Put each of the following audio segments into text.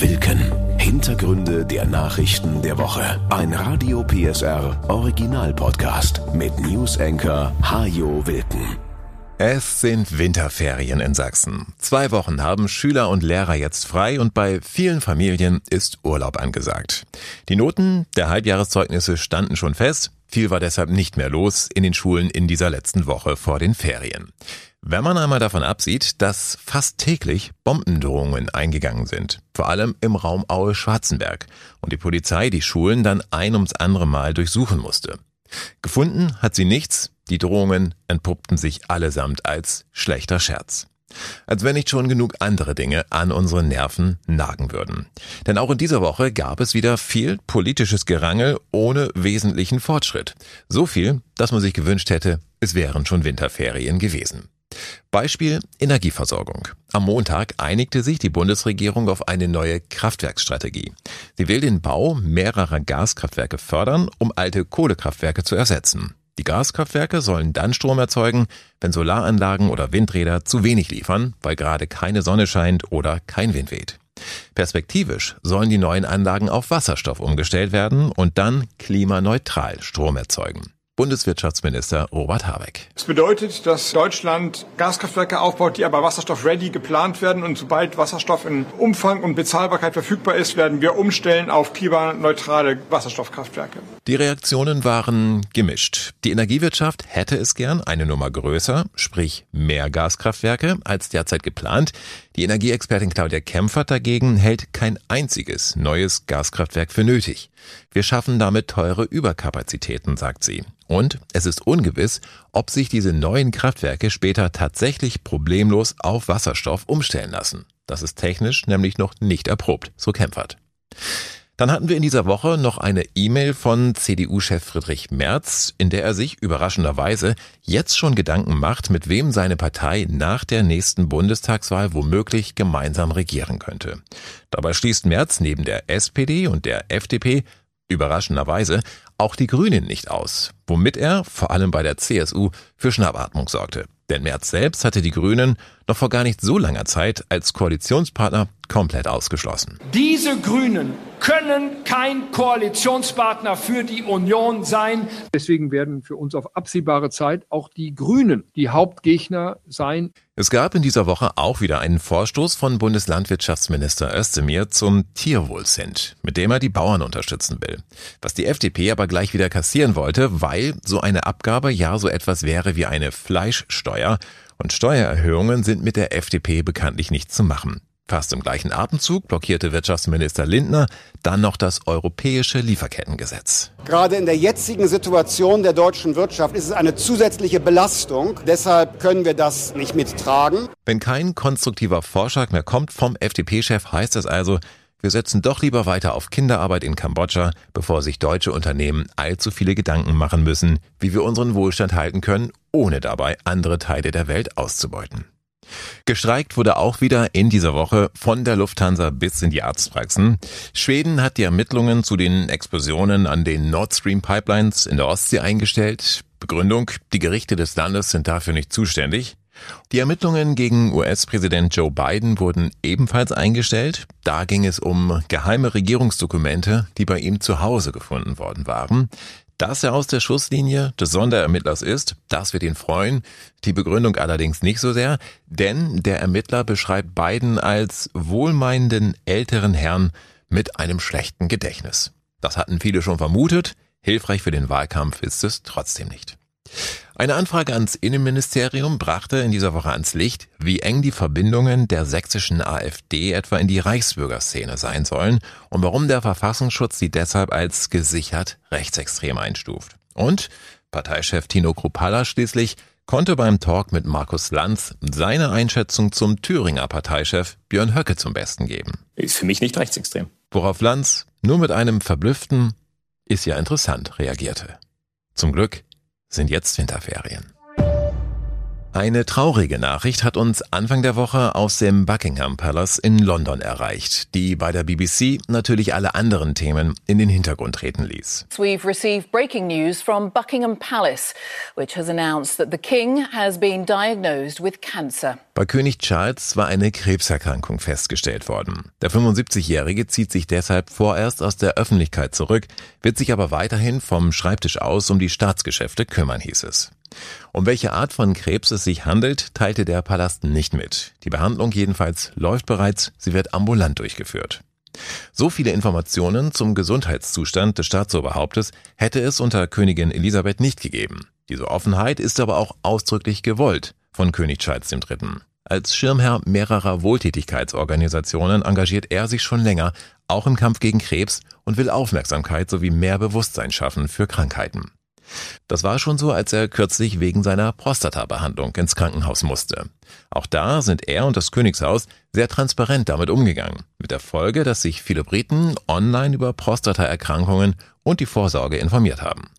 Wilken. Hintergründe der Nachrichten der Woche. Ein Radio PSR Original Podcast mit News Anchor Hajo Wilken. Es sind Winterferien in Sachsen. Zwei Wochen haben Schüler und Lehrer jetzt frei und bei vielen Familien ist Urlaub angesagt. Die Noten der Halbjahreszeugnisse standen schon fest. Viel war deshalb nicht mehr los in den Schulen in dieser letzten Woche vor den Ferien. Wenn man einmal davon absieht, dass fast täglich Bombendrohungen eingegangen sind, vor allem im Raum Aue-Schwarzenberg, und die Polizei die Schulen dann ein ums andere Mal durchsuchen musste. Gefunden hat sie nichts, die Drohungen entpuppten sich allesamt als schlechter Scherz. Als wenn nicht schon genug andere Dinge an unseren Nerven nagen würden. Denn auch in dieser Woche gab es wieder viel politisches Gerangel ohne wesentlichen Fortschritt. So viel, dass man sich gewünscht hätte, es wären schon Winterferien gewesen. Beispiel Energieversorgung. Am Montag einigte sich die Bundesregierung auf eine neue Kraftwerksstrategie. Sie will den Bau mehrerer Gaskraftwerke fördern, um alte Kohlekraftwerke zu ersetzen. Die Gaskraftwerke sollen dann Strom erzeugen, wenn Solaranlagen oder Windräder zu wenig liefern, weil gerade keine Sonne scheint oder kein Wind weht. Perspektivisch sollen die neuen Anlagen auf Wasserstoff umgestellt werden und dann klimaneutral Strom erzeugen. Bundeswirtschaftsminister Robert Habeck. Das bedeutet, dass Deutschland Gaskraftwerke aufbaut, die aber wasserstoff-ready geplant werden. Und sobald Wasserstoff in Umfang und Bezahlbarkeit verfügbar ist, werden wir umstellen auf klimaneutrale Wasserstoffkraftwerke. Die Reaktionen waren gemischt. Die Energiewirtschaft hätte es gern eine Nummer größer, sprich mehr Gaskraftwerke als derzeit geplant. Die Energieexpertin Claudia Kempfert dagegen hält kein einziges neues Gaskraftwerk für nötig. Wir schaffen damit teure Überkapazitäten, sagt sie. Und es ist ungewiss, ob sich diese neuen Kraftwerke später tatsächlich problemlos auf Wasserstoff umstellen lassen. Das ist technisch nämlich noch nicht erprobt, so Kempfert. Dann hatten wir in dieser Woche noch eine E-Mail von CDU-Chef Friedrich Merz, in der er sich überraschenderweise jetzt schon Gedanken macht, mit wem seine Partei nach der nächsten Bundestagswahl womöglich gemeinsam regieren könnte. Dabei schließt Merz neben der SPD und der FDP überraschenderweise auch die Grünen nicht aus, womit er, vor allem bei der CSU, für Schnappatmung sorgte. Denn Merz selbst hatte die Grünen noch vor gar nicht so langer Zeit als Koalitionspartner komplett ausgeschlossen. Diese Grünen können kein Koalitionspartner für die Union sein. Deswegen werden für uns auf absehbare Zeit auch die Grünen die Hauptgegner sein. Es gab in dieser Woche auch wieder einen Vorstoß von Bundeslandwirtschaftsminister Özdemir zum Tierwohlcent, mit dem er die Bauern unterstützen will. Was die FDP aber gleich wieder kassieren wollte, weil so eine Abgabe ja so etwas wäre wie eine Fleischsteuer und Steuererhöhungen sind mit der FDP bekanntlich nicht zu machen. Fast im gleichen Atemzug blockierte Wirtschaftsminister Lindner dann noch das europäische Lieferkettengesetz. Gerade in der jetzigen Situation der deutschen Wirtschaft ist es eine zusätzliche Belastung. Deshalb können wir das nicht mittragen. Wenn kein konstruktiver Vorschlag mehr kommt vom FDP-Chef, heißt es also, wir setzen doch lieber weiter auf Kinderarbeit in Kambodscha, bevor sich deutsche Unternehmen allzu viele Gedanken machen müssen, wie wir unseren Wohlstand halten können, ohne dabei andere Teile der Welt auszubeuten. Gestreikt wurde auch wieder in dieser Woche von der Lufthansa bis in die Arztpraxen. Schweden hat die Ermittlungen zu den Explosionen an den Nord Stream Pipelines in der Ostsee eingestellt. Begründung, die Gerichte des Landes sind dafür nicht zuständig. Die Ermittlungen gegen US-Präsident Joe Biden wurden ebenfalls eingestellt. Da ging es um geheime Regierungsdokumente, die bei ihm zu Hause gefunden worden waren. Dass er aus der Schusslinie des Sonderermittlers ist, das wird ihn freuen. Die Begründung allerdings nicht so sehr, denn der Ermittler beschreibt Biden als wohlmeinenden älteren Herrn mit einem schlechten Gedächtnis. Das hatten viele schon vermutet. Hilfreich für den Wahlkampf ist es trotzdem nicht. Eine Anfrage ans Innenministerium brachte in dieser Woche ans Licht, wie eng die Verbindungen der sächsischen AfD etwa in die Reichsbürgerszene sein sollen und warum der Verfassungsschutz sie deshalb als gesichert rechtsextrem einstuft. Und Parteichef Tino Kruppalla schließlich konnte beim Talk mit Markus Lanz seine Einschätzung zum Thüringer Parteichef Björn Höcke zum Besten geben. Ist für mich nicht rechtsextrem. Worauf Lanz nur mit einem verblüfften ist ja interessant reagierte. Zum Glück sind jetzt Winterferien. Eine traurige Nachricht hat uns Anfang der Woche aus dem Buckingham Palace in London erreicht, die bei der BBC natürlich alle anderen Themen in den Hintergrund treten ließ. We've received breaking news from Buckingham Palace, which has announced that the king has been diagnosed with cancer. Bei König Charles war eine Krebserkrankung festgestellt worden. Der 75-Jährige zieht sich deshalb vorerst aus der Öffentlichkeit zurück, wird sich aber weiterhin vom Schreibtisch aus um die Staatsgeschäfte kümmern, hieß es. Um welche Art von Krebs es sich handelt, teilte der Palast nicht mit. Die Behandlung jedenfalls läuft bereits, sie wird ambulant durchgeführt. So viele Informationen zum Gesundheitszustand des Staatsoberhauptes hätte es unter Königin Elisabeth nicht gegeben. Diese Offenheit ist aber auch ausdrücklich gewollt von König Charles III. Als Schirmherr mehrerer Wohltätigkeitsorganisationen engagiert er sich schon länger, auch im Kampf gegen Krebs und will Aufmerksamkeit sowie mehr Bewusstsein schaffen für Krankheiten. Das war schon so, als er kürzlich wegen seiner Prostata-Behandlung ins Krankenhaus musste. Auch da sind er und das Königshaus sehr transparent damit umgegangen, mit der Folge, dass sich viele Briten online über Prostataerkrankungen und die Vorsorge informiert haben.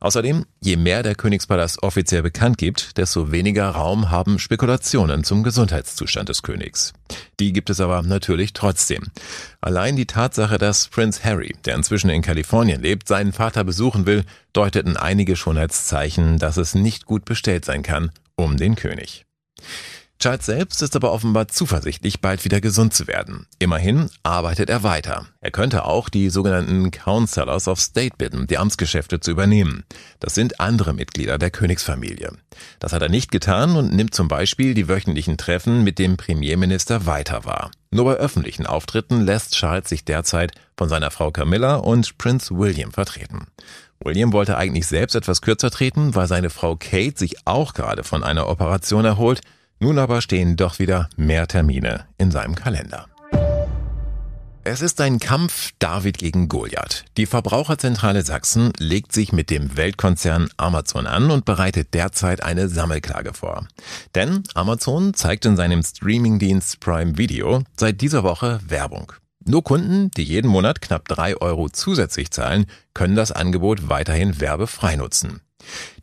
Außerdem, je mehr der Königspalast offiziell bekannt gibt, desto weniger Raum haben Spekulationen zum Gesundheitszustand des Königs. Die gibt es aber natürlich trotzdem. Allein die Tatsache, dass Prince Harry, der inzwischen in Kalifornien lebt, seinen Vater besuchen will, deuteten einige schon als Zeichen, dass es nicht gut bestellt sein kann um den König. Charles selbst ist aber offenbar zuversichtlich, bald wieder gesund zu werden. Immerhin arbeitet er weiter. Er könnte auch die sogenannten Councillors of State bitten, die Amtsgeschäfte zu übernehmen. Das sind andere Mitglieder der Königsfamilie. Das hat er nicht getan und nimmt zum Beispiel die wöchentlichen Treffen mit dem Premierminister weiter wahr. Nur bei öffentlichen Auftritten lässt Charles sich derzeit von seiner Frau Camilla und Prince William vertreten. William wollte eigentlich selbst etwas kürzer treten, weil seine Frau Kate sich auch gerade von einer Operation erholt, nun aber stehen doch wieder mehr Termine in seinem Kalender. Es ist ein Kampf David gegen Goliath. Die Verbraucherzentrale Sachsen legt sich mit dem Weltkonzern Amazon an und bereitet derzeit eine Sammelklage vor. Denn Amazon zeigt in seinem Streamingdienst Prime Video seit dieser Woche Werbung. Nur Kunden, die jeden Monat knapp drei Euro zusätzlich zahlen, können das Angebot weiterhin werbefrei nutzen.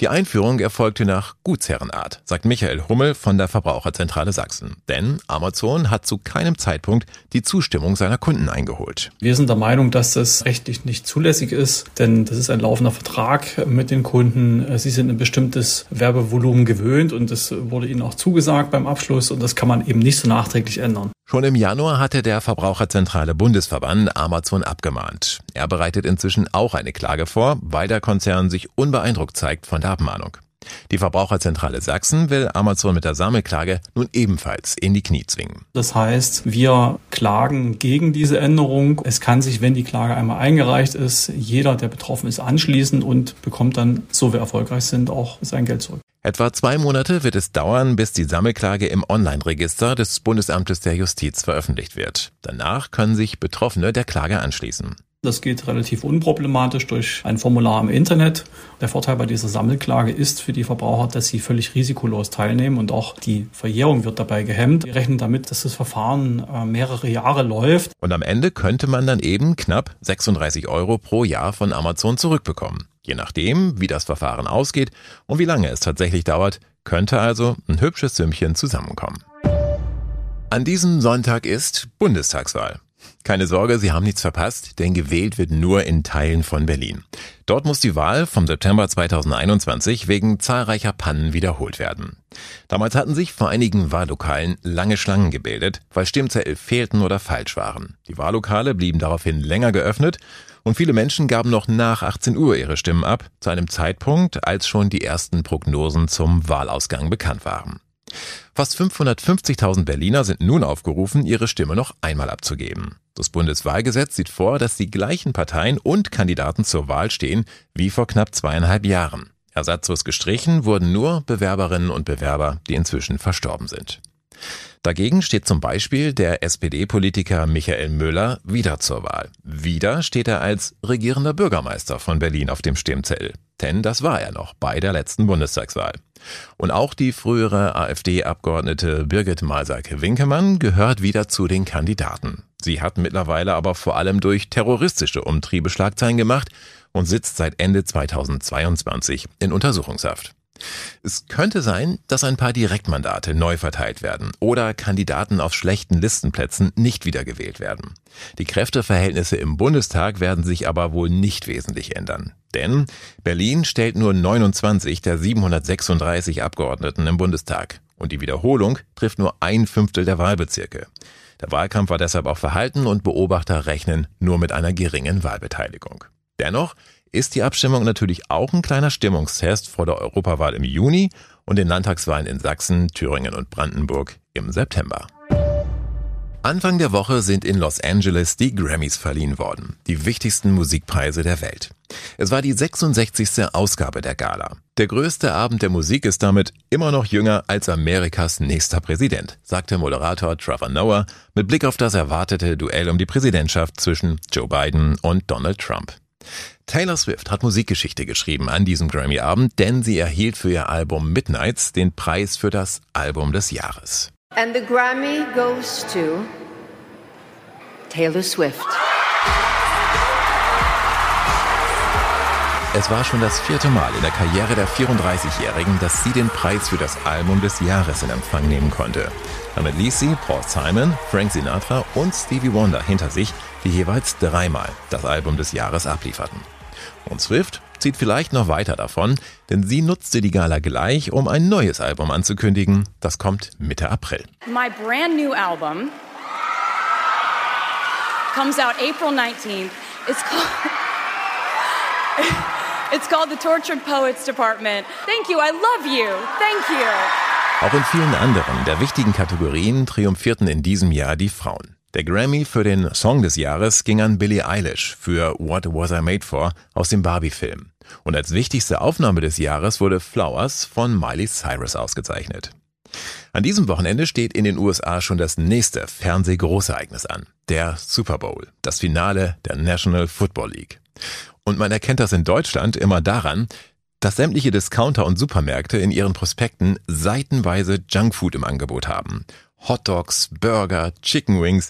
Die Einführung erfolgte nach Gutsherrenart, sagt Michael Hummel von der Verbraucherzentrale Sachsen. Denn Amazon hat zu keinem Zeitpunkt die Zustimmung seiner Kunden eingeholt. Wir sind der Meinung, dass das rechtlich nicht zulässig ist, denn das ist ein laufender Vertrag mit den Kunden. Sie sind ein bestimmtes Werbevolumen gewöhnt und das wurde ihnen auch zugesagt beim Abschluss und das kann man eben nicht so nachträglich ändern. Schon im Januar hatte der Verbraucherzentrale Bundesverband Amazon abgemahnt. Er bereitet inzwischen auch eine Klage vor, weil der Konzern sich unbeeindruckt zeigt von der Abmahnung. Die Verbraucherzentrale Sachsen will Amazon mit der Sammelklage nun ebenfalls in die Knie zwingen. Das heißt, wir klagen gegen diese Änderung. Es kann sich, wenn die Klage einmal eingereicht ist, jeder, der betroffen ist, anschließen und bekommt dann, so wir erfolgreich sind, auch sein Geld zurück. Etwa zwei Monate wird es dauern, bis die Sammelklage im Online-Register des Bundesamtes der Justiz veröffentlicht wird. Danach können sich Betroffene der Klage anschließen. Das geht relativ unproblematisch durch ein Formular im Internet. Der Vorteil bei dieser Sammelklage ist für die Verbraucher, dass sie völlig risikolos teilnehmen und auch die Verjährung wird dabei gehemmt. Wir rechnen damit, dass das Verfahren äh, mehrere Jahre läuft. Und am Ende könnte man dann eben knapp 36 Euro pro Jahr von Amazon zurückbekommen. Je nachdem, wie das Verfahren ausgeht und wie lange es tatsächlich dauert, könnte also ein hübsches Sümmchen zusammenkommen. An diesem Sonntag ist Bundestagswahl. Keine Sorge, Sie haben nichts verpasst, denn gewählt wird nur in Teilen von Berlin. Dort muss die Wahl vom September 2021 wegen zahlreicher Pannen wiederholt werden. Damals hatten sich vor einigen Wahllokalen lange Schlangen gebildet, weil Stimmzettel fehlten oder falsch waren. Die Wahllokale blieben daraufhin länger geöffnet und viele Menschen gaben noch nach 18 Uhr ihre Stimmen ab, zu einem Zeitpunkt, als schon die ersten Prognosen zum Wahlausgang bekannt waren. Fast 550.000 Berliner sind nun aufgerufen, ihre Stimme noch einmal abzugeben. Das Bundeswahlgesetz sieht vor, dass die gleichen Parteien und Kandidaten zur Wahl stehen wie vor knapp zweieinhalb Jahren. Ersatzlos gestrichen wurden nur Bewerberinnen und Bewerber, die inzwischen verstorben sind. Dagegen steht zum Beispiel der SPD-Politiker Michael Müller wieder zur Wahl. Wieder steht er als regierender Bürgermeister von Berlin auf dem Stimmzettel. Denn das war er noch bei der letzten Bundestagswahl. Und auch die frühere AfD-Abgeordnete Birgit Malsack-Winkemann gehört wieder zu den Kandidaten. Sie hat mittlerweile aber vor allem durch terroristische Umtriebe Schlagzeilen gemacht und sitzt seit Ende 2022 in Untersuchungshaft. Es könnte sein, dass ein paar Direktmandate neu verteilt werden oder Kandidaten auf schlechten Listenplätzen nicht wiedergewählt werden. Die Kräfteverhältnisse im Bundestag werden sich aber wohl nicht wesentlich ändern. Denn Berlin stellt nur 29 der 736 Abgeordneten im Bundestag. Und die Wiederholung trifft nur ein Fünftel der Wahlbezirke. Der Wahlkampf war deshalb auch verhalten und Beobachter rechnen nur mit einer geringen Wahlbeteiligung. Dennoch ist die Abstimmung natürlich auch ein kleiner Stimmungstest vor der Europawahl im Juni und den Landtagswahlen in Sachsen, Thüringen und Brandenburg im September. Anfang der Woche sind in Los Angeles die Grammys verliehen worden, die wichtigsten Musikpreise der Welt. Es war die 66. Ausgabe der Gala. Der größte Abend der Musik ist damit immer noch jünger als Amerikas nächster Präsident, sagte Moderator Trevor Noah mit Blick auf das erwartete Duell um die Präsidentschaft zwischen Joe Biden und Donald Trump. Taylor Swift hat Musikgeschichte geschrieben an diesem Grammy-Abend, denn sie erhielt für ihr Album Midnights den Preis für das Album des Jahres. And the Grammy goes to Taylor Swift. Es war schon das vierte Mal in der Karriere der 34-Jährigen, dass sie den Preis für das Album des Jahres in Empfang nehmen konnte. Damit ließ sie Paul Simon, Frank Sinatra und Stevie Wonder hinter sich, die jeweils dreimal das Album des Jahres ablieferten. Und Swift zieht vielleicht noch weiter davon, denn sie nutzte die Gala gleich, um ein neues Album anzukündigen. Das kommt Mitte April. My brand new album comes out April 19th. It's called It's called the Tortured Poets Department. Thank you, I love you. Thank you. Auch in vielen anderen der wichtigen Kategorien triumphierten in diesem Jahr die Frauen. Der Grammy für den Song des Jahres ging an Billie Eilish für What Was I Made For aus dem Barbie-Film. Und als wichtigste Aufnahme des Jahres wurde Flowers von Miley Cyrus ausgezeichnet. An diesem Wochenende steht in den USA schon das nächste Fernsehgroßereignis an. Der Super Bowl, das Finale der National Football League. Und man erkennt das in Deutschland immer daran, dass sämtliche Discounter und Supermärkte in ihren Prospekten seitenweise Junkfood im Angebot haben. Hotdogs, Burger, Chicken Wings,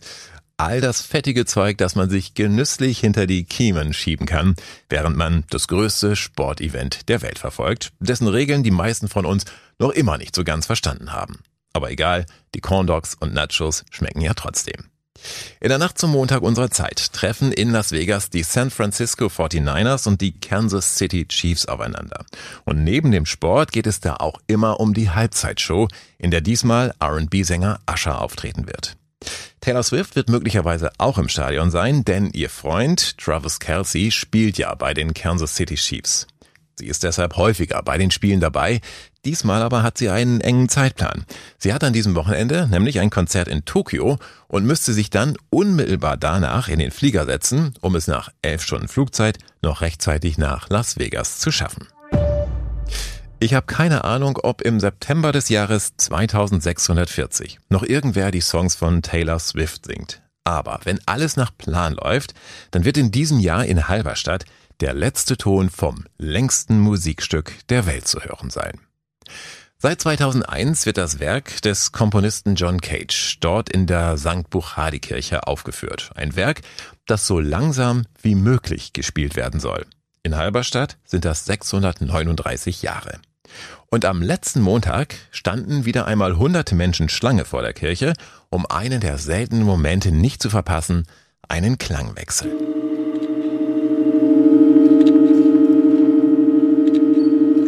all das fettige Zeug, das man sich genüsslich hinter die Kiemen schieben kann, während man das größte Sportevent der Welt verfolgt, dessen Regeln die meisten von uns noch immer nicht so ganz verstanden haben. Aber egal, die Corn Dogs und Nachos schmecken ja trotzdem. In der Nacht zum Montag unserer Zeit treffen in Las Vegas die San Francisco 49ers und die Kansas City Chiefs aufeinander. Und neben dem Sport geht es da auch immer um die Halbzeitshow, in der diesmal R&B-Sänger Usher auftreten wird. Taylor Swift wird möglicherweise auch im Stadion sein, denn ihr Freund Travis Kelsey spielt ja bei den Kansas City Chiefs. Sie ist deshalb häufiger bei den Spielen dabei. Diesmal aber hat sie einen engen Zeitplan. Sie hat an diesem Wochenende nämlich ein Konzert in Tokio und müsste sich dann unmittelbar danach in den Flieger setzen, um es nach elf Stunden Flugzeit noch rechtzeitig nach Las Vegas zu schaffen. Ich habe keine Ahnung, ob im September des Jahres 2640 noch irgendwer die Songs von Taylor Swift singt. Aber wenn alles nach Plan läuft, dann wird in diesem Jahr in Halberstadt der letzte Ton vom längsten Musikstück der Welt zu hören sein. Seit 2001 wird das Werk des Komponisten John Cage dort in der St. Buchadi-Kirche aufgeführt. Ein Werk, das so langsam wie möglich gespielt werden soll. In Halberstadt sind das 639 Jahre. Und am letzten Montag standen wieder einmal hunderte Menschen Schlange vor der Kirche, um einen der seltenen Momente nicht zu verpassen, einen Klangwechsel.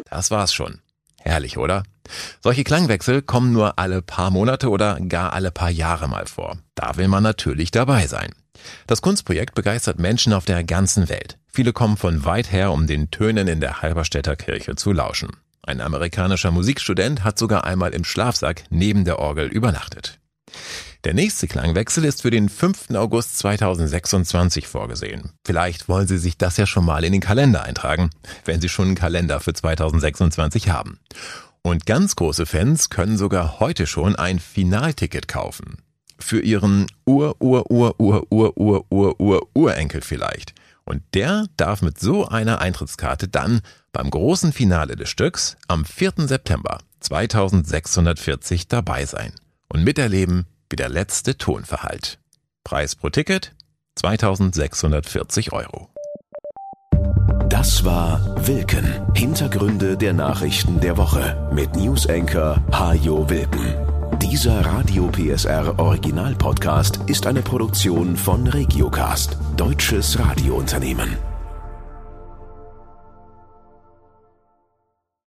Das war's schon. Herrlich, oder? Solche Klangwechsel kommen nur alle paar Monate oder gar alle paar Jahre mal vor. Da will man natürlich dabei sein. Das Kunstprojekt begeistert Menschen auf der ganzen Welt. Viele kommen von weit her, um den Tönen in der Halberstädter Kirche zu lauschen. Ein amerikanischer Musikstudent hat sogar einmal im Schlafsack neben der Orgel übernachtet. Der nächste Klangwechsel ist für den 5. August 2026 vorgesehen. Vielleicht wollen Sie sich das ja schon mal in den Kalender eintragen, wenn Sie schon einen Kalender für 2026 haben. Und ganz große Fans können sogar heute schon ein Finalticket kaufen. Für ihren Ur-Ur-Ur-Ur-Ur-Ur-Ur-Urenkel vielleicht. Und der darf mit so einer Eintrittkarte dann beim großen Finale des Stücks am 4. September 2640 dabei sein und miterleben, wie der letzte Ton verhallt. Preis pro Ticket 2640 Euro. Das war Wilken. Hintergründe der Nachrichten der Woche mit Newsenker Hajo Wilken. Dieser Radio PSR Original Podcast ist eine Produktion von Regiocast, deutsches Radiounternehmen.